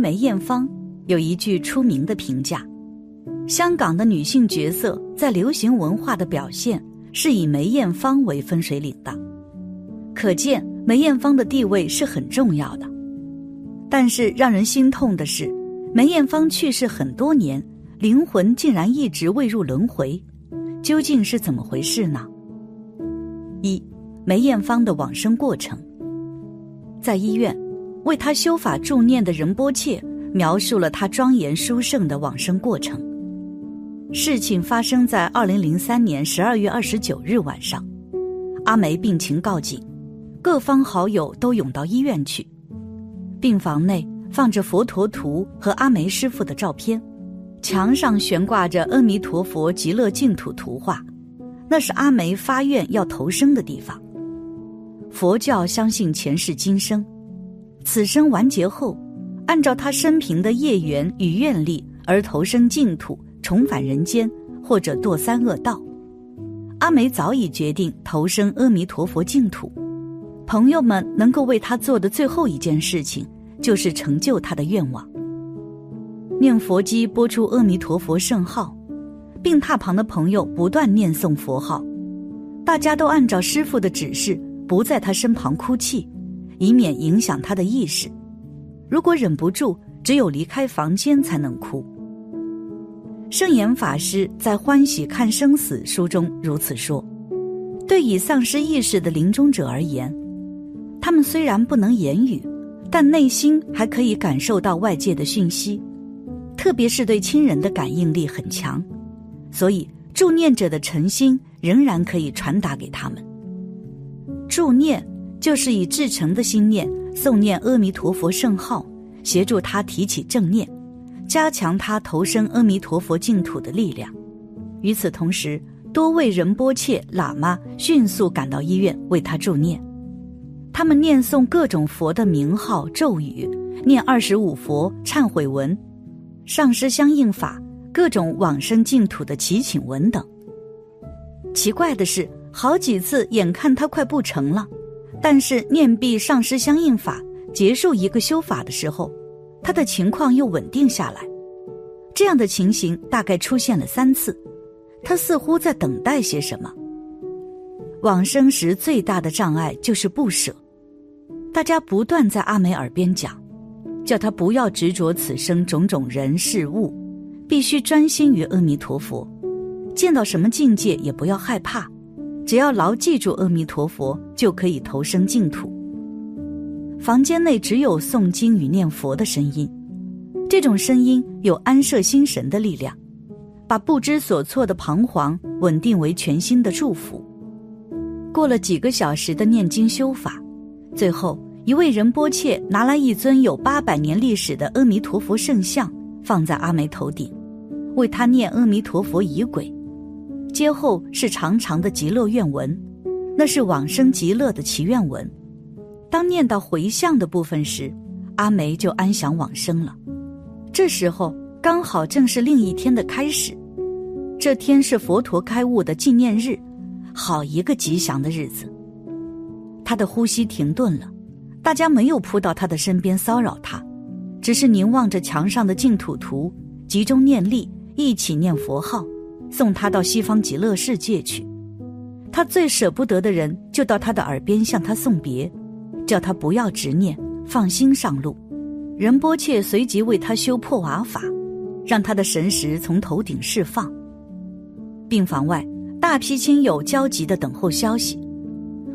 梅艳芳有一句出名的评价：香港的女性角色在流行文化的表现是以梅艳芳为分水岭的，可见梅艳芳的地位是很重要的。但是让人心痛的是，梅艳芳去世很多年，灵魂竟然一直未入轮回，究竟是怎么回事呢？一，梅艳芳的往生过程，在医院。为他修法助念的仁波切描述了他庄严殊胜的往生过程。事情发生在二零零三年十二月二十九日晚上，阿梅病情告急，各方好友都涌到医院去。病房内放着佛陀图和阿梅师傅的照片，墙上悬挂着阿弥陀佛极乐净土图画，那是阿梅发愿要投生的地方。佛教相信前世今生。此生完结后，按照他生平的业缘与愿力而投生净土，重返人间，或者堕三恶道。阿梅早已决定投生阿弥陀佛净土。朋友们能够为他做的最后一件事情，就是成就他的愿望。念佛机播出阿弥陀佛圣号，病榻旁的朋友不断念诵佛号，大家都按照师傅的指示，不在他身旁哭泣。以免影响他的意识，如果忍不住，只有离开房间才能哭。圣严法师在《欢喜看生死》书中如此说：“对已丧失意识的临终者而言，他们虽然不能言语，但内心还可以感受到外界的讯息，特别是对亲人的感应力很强，所以助念者的诚心仍然可以传达给他们。助念。”就是以至诚的心念诵念阿弥陀佛圣号，协助他提起正念，加强他投身阿弥陀佛净土的力量。与此同时，多位仁波切、喇嘛迅速赶到医院为他助念。他们念诵各种佛的名号咒语，念二十五佛忏悔文、上师相应法、各种往生净土的祈请文等。奇怪的是，好几次眼看他快不成了。但是念毕上师相应法结束一个修法的时候，他的情况又稳定下来。这样的情形大概出现了三次，他似乎在等待些什么。往生时最大的障碍就是不舍，大家不断在阿梅耳边讲，叫他不要执着此生种种人事物，必须专心于阿弥陀佛，见到什么境界也不要害怕。只要牢记住阿弥陀佛，就可以投生净土。房间内只有诵经与念佛的声音，这种声音有安摄心神的力量，把不知所措的彷徨稳定为全新的祝福。过了几个小时的念经修法，最后一位仁波切拿来一尊有八百年历史的阿弥陀佛圣像，放在阿梅头顶，为他念阿弥陀佛仪轨。接后是长长的极乐愿文，那是往生极乐的祈愿文。当念到回向的部分时，阿梅就安详往生了。这时候刚好正是另一天的开始，这天是佛陀开悟的纪念日，好一个吉祥的日子。他的呼吸停顿了，大家没有扑到他的身边骚扰他，只是凝望着墙上的净土图，集中念力，一起念佛号。送他到西方极乐世界去，他最舍不得的人就到他的耳边向他送别，叫他不要执念，放心上路。仁波切随即为他修破瓦法，让他的神识从头顶释放。病房外，大批亲友焦急地等候消息。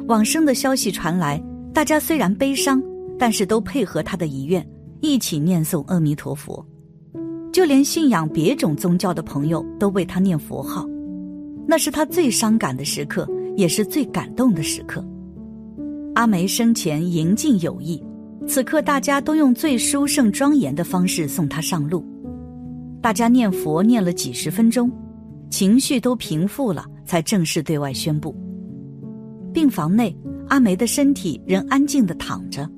往生的消息传来，大家虽然悲伤，但是都配合他的遗愿，一起念诵阿弥陀佛。就连信仰别种宗教的朋友都为他念佛号，那是他最伤感的时刻，也是最感动的时刻。阿梅生前迎尽友谊，此刻大家都用最殊胜庄严的方式送他上路。大家念佛念了几十分钟，情绪都平复了，才正式对外宣布。病房内，阿梅的身体仍安静的躺着，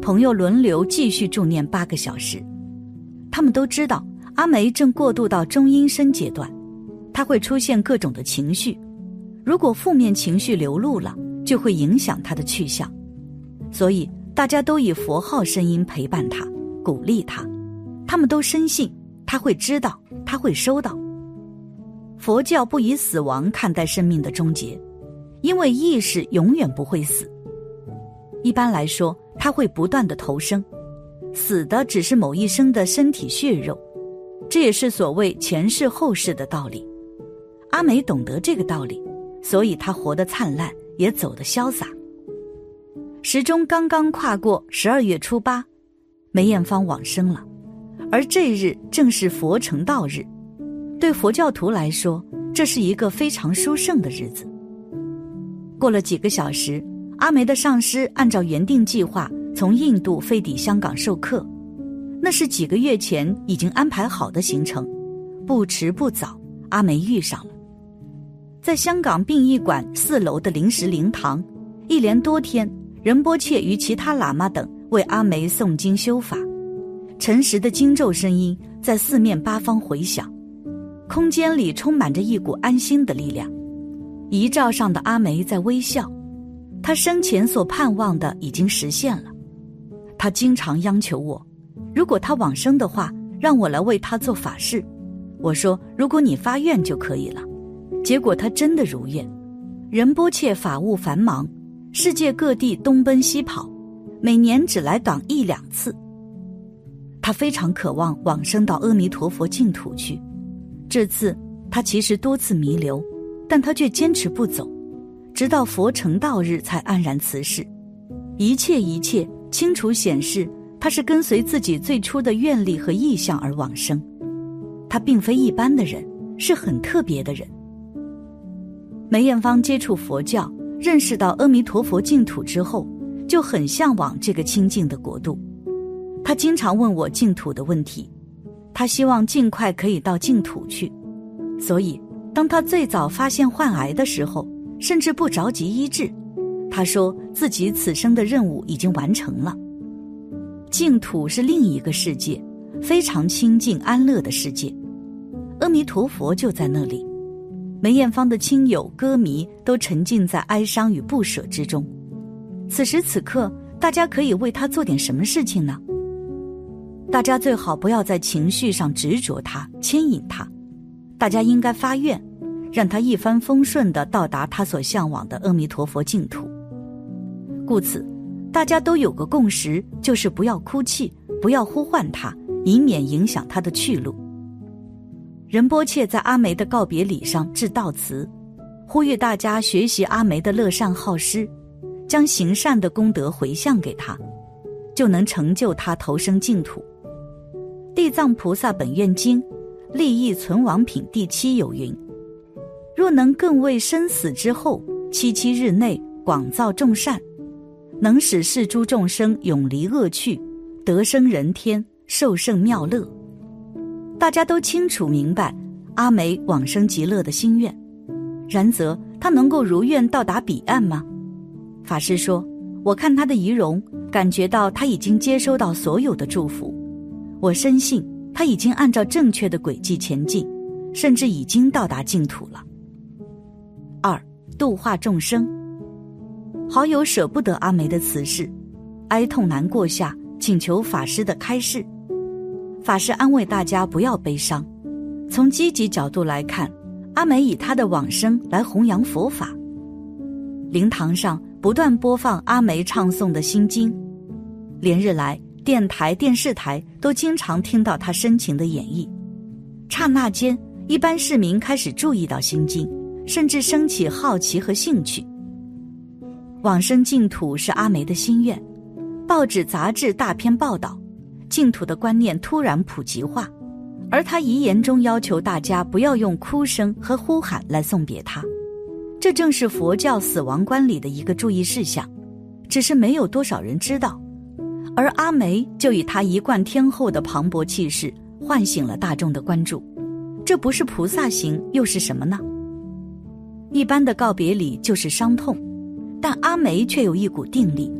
朋友轮流继续助念八个小时，他们都知道。阿梅正过渡到中阴身阶段，她会出现各种的情绪，如果负面情绪流露了，就会影响她的去向，所以大家都以佛号声音陪伴她，鼓励她，他们都深信他会知道，他会收到。佛教不以死亡看待生命的终结，因为意识永远不会死。一般来说，他会不断的投生，死的只是某一生的身体血肉，这也是所谓前世后世的道理。阿梅懂得这个道理，所以她活得灿烂，也走得潇洒。时钟刚刚跨过十二月初八，梅艳芳往生了，而这日正是佛成道日，对佛教徒来说，这是一个非常殊胜的日子。过了几个小时，阿梅的上师按照原定计划从印度飞抵香港授课，那是几个月前已经安排好的行程，不迟不早，阿梅遇上了。在香港殡仪馆四楼的临时灵堂，一连多天，仁波切与其他喇嘛等为阿梅诵经修法，诚实的经咒声音在四面八方回响，空间里充满着一股安心的力量。遗照上的阿梅在微笑，她生前所盼望的已经实现了。她经常央求我，如果他往生的话，让我来为他做法事。我说，如果你发愿就可以了。结果他真的如愿，仁波切法务繁忙，世界各地东奔西跑，每年只来港一两次。他非常渴望往生到阿弥陀佛净土去。这次他其实多次弥留，但他却坚持不走，直到佛成道日才安然辞世。一切一切清楚显示，他是跟随自己最初的愿力和意向而往生。他并非一般的人，是很特别的人。梅艳芳接触佛教，认识到阿弥陀佛净土之后，就很向往这个清净的国度。他经常问我净土的问题，他希望尽快可以到净土去。所以，当他最早发现患癌的时候，甚至不着急医治，他说自己此生的任务已经完成了。净土是另一个世界，非常清净安乐的世界，阿弥陀佛就在那里。梅艳芳的亲友、歌迷都沉浸在哀伤与不舍之中。此时此刻，大家可以为他做点什么事情呢？大家最好不要在情绪上执着他、牵引他。大家应该发愿，让他一帆风顺的到达他所向往的阿弥陀佛净土。故此，大家都有个共识，就是不要哭泣，不要呼唤他，以免影响他的去路。仁波切在阿梅的告别礼上致悼词，呼吁大家学习阿梅的乐善好施，将行善的功德回向给他，就能成就他投生净土。地藏菩萨本愿经利益存亡品第七有云：若能更为生死之后七七日内广造众善，能使世诸众生永离恶趣，得生人天，受胜妙乐。大家都清楚明白阿梅往生极乐的心愿，然则他能够如愿到达彼岸吗？法师说：“我看他的仪容，感觉到他已经接收到所有的祝福。我深信他已经按照正确的轨迹前进，甚至已经到达净土了。”二度化众生，好友舍不得阿梅的辞世，哀痛难过下，请求法师的开示。法师安慰大家不要悲伤，从积极角度来看，阿梅以她的往生来弘扬佛法。灵堂上不断播放阿梅唱诵的心经，连日来电台、电视台都经常听到她深情的演绎。刹那间，一般市民开始注意到心经，甚至升起好奇和兴趣。往生净土是阿梅的心愿，报纸、杂志大篇报道。净土的观念突然普及化，而他遗言中要求大家不要用哭声和呼喊来送别他，这正是佛教死亡观里的一个注意事项，只是没有多少人知道。而阿梅就以他一贯天后的磅礴气势，唤醒了大众的关注。这不是菩萨行又是什么呢？一般的告别礼就是伤痛，但阿梅却有一股定力。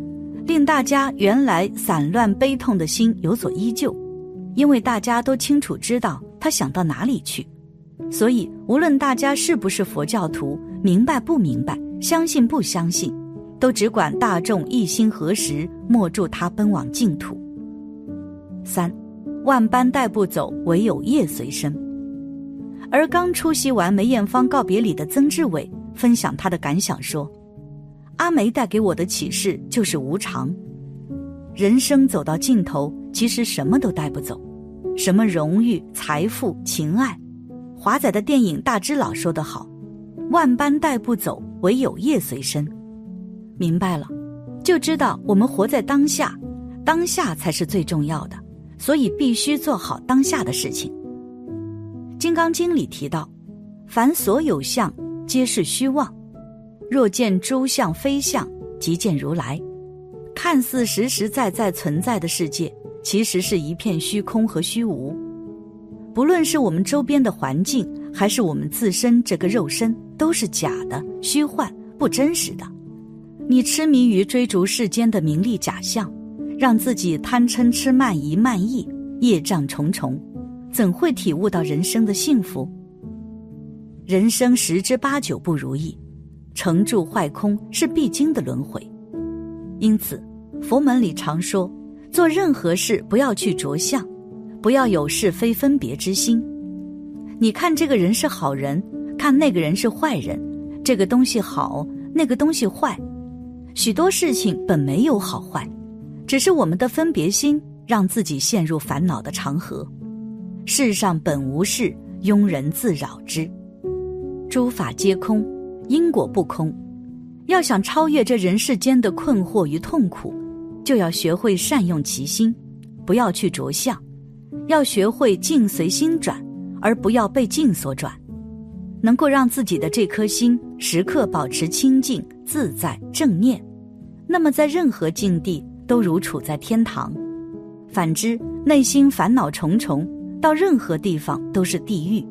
令大家原来散乱悲痛的心有所依旧，因为大家都清楚知道她想到哪里去，所以无论大家是不是佛教徒，明白不明白，相信不相信，都只管大众一心合十，默祝他奔往净土。三，万般带不走，唯有业随身。而刚出席完梅艳芳告别礼的曾志伟分享他的感想说：“阿梅带给我的启示就是无常，人生走到尽头，其实什么都带不走，什么荣誉、财富、情爱。华仔的电影《大只佬》说得好：‘万般带不走，唯有业随身。’明白了，就知道我们活在当下，当下才是最重要的，所以必须做好当下的事情。”《金刚经》里提到：“凡所有相，皆是虚妄。若见诸相非相，即见如来。看似实实在在存在的世界，其实是一片虚空和虚无。不论是我们周边的环境，还是我们自身这个肉身，都是假的、虚幻、不真实的。你痴迷于追逐世间的名利假象，让自己贪嗔痴慢疑慢意，业障重重。”怎会体悟到人生的幸福？人生十之八九不如意，成住坏空是必经的轮回。因此，佛门里常说，做任何事不要去着相，不要有是非分别之心。你看这个人是好人，看那个人是坏人，这个东西好，那个东西坏，许多事情本没有好坏，只是我们的分别心让自己陷入烦恼的长河。世上本无事，庸人自扰之。诸法皆空，因果不空。要想超越这人世间的困惑与痛苦，就要学会善用其心，不要去着相；要学会境随心转，而不要被境所转。能够让自己的这颗心时刻保持清净、自在、正念，那么在任何境地都如处在天堂。反之，内心烦恼重重。到任何地方都是地狱。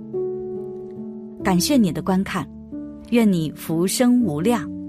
感谢你的观看，愿你福生无量。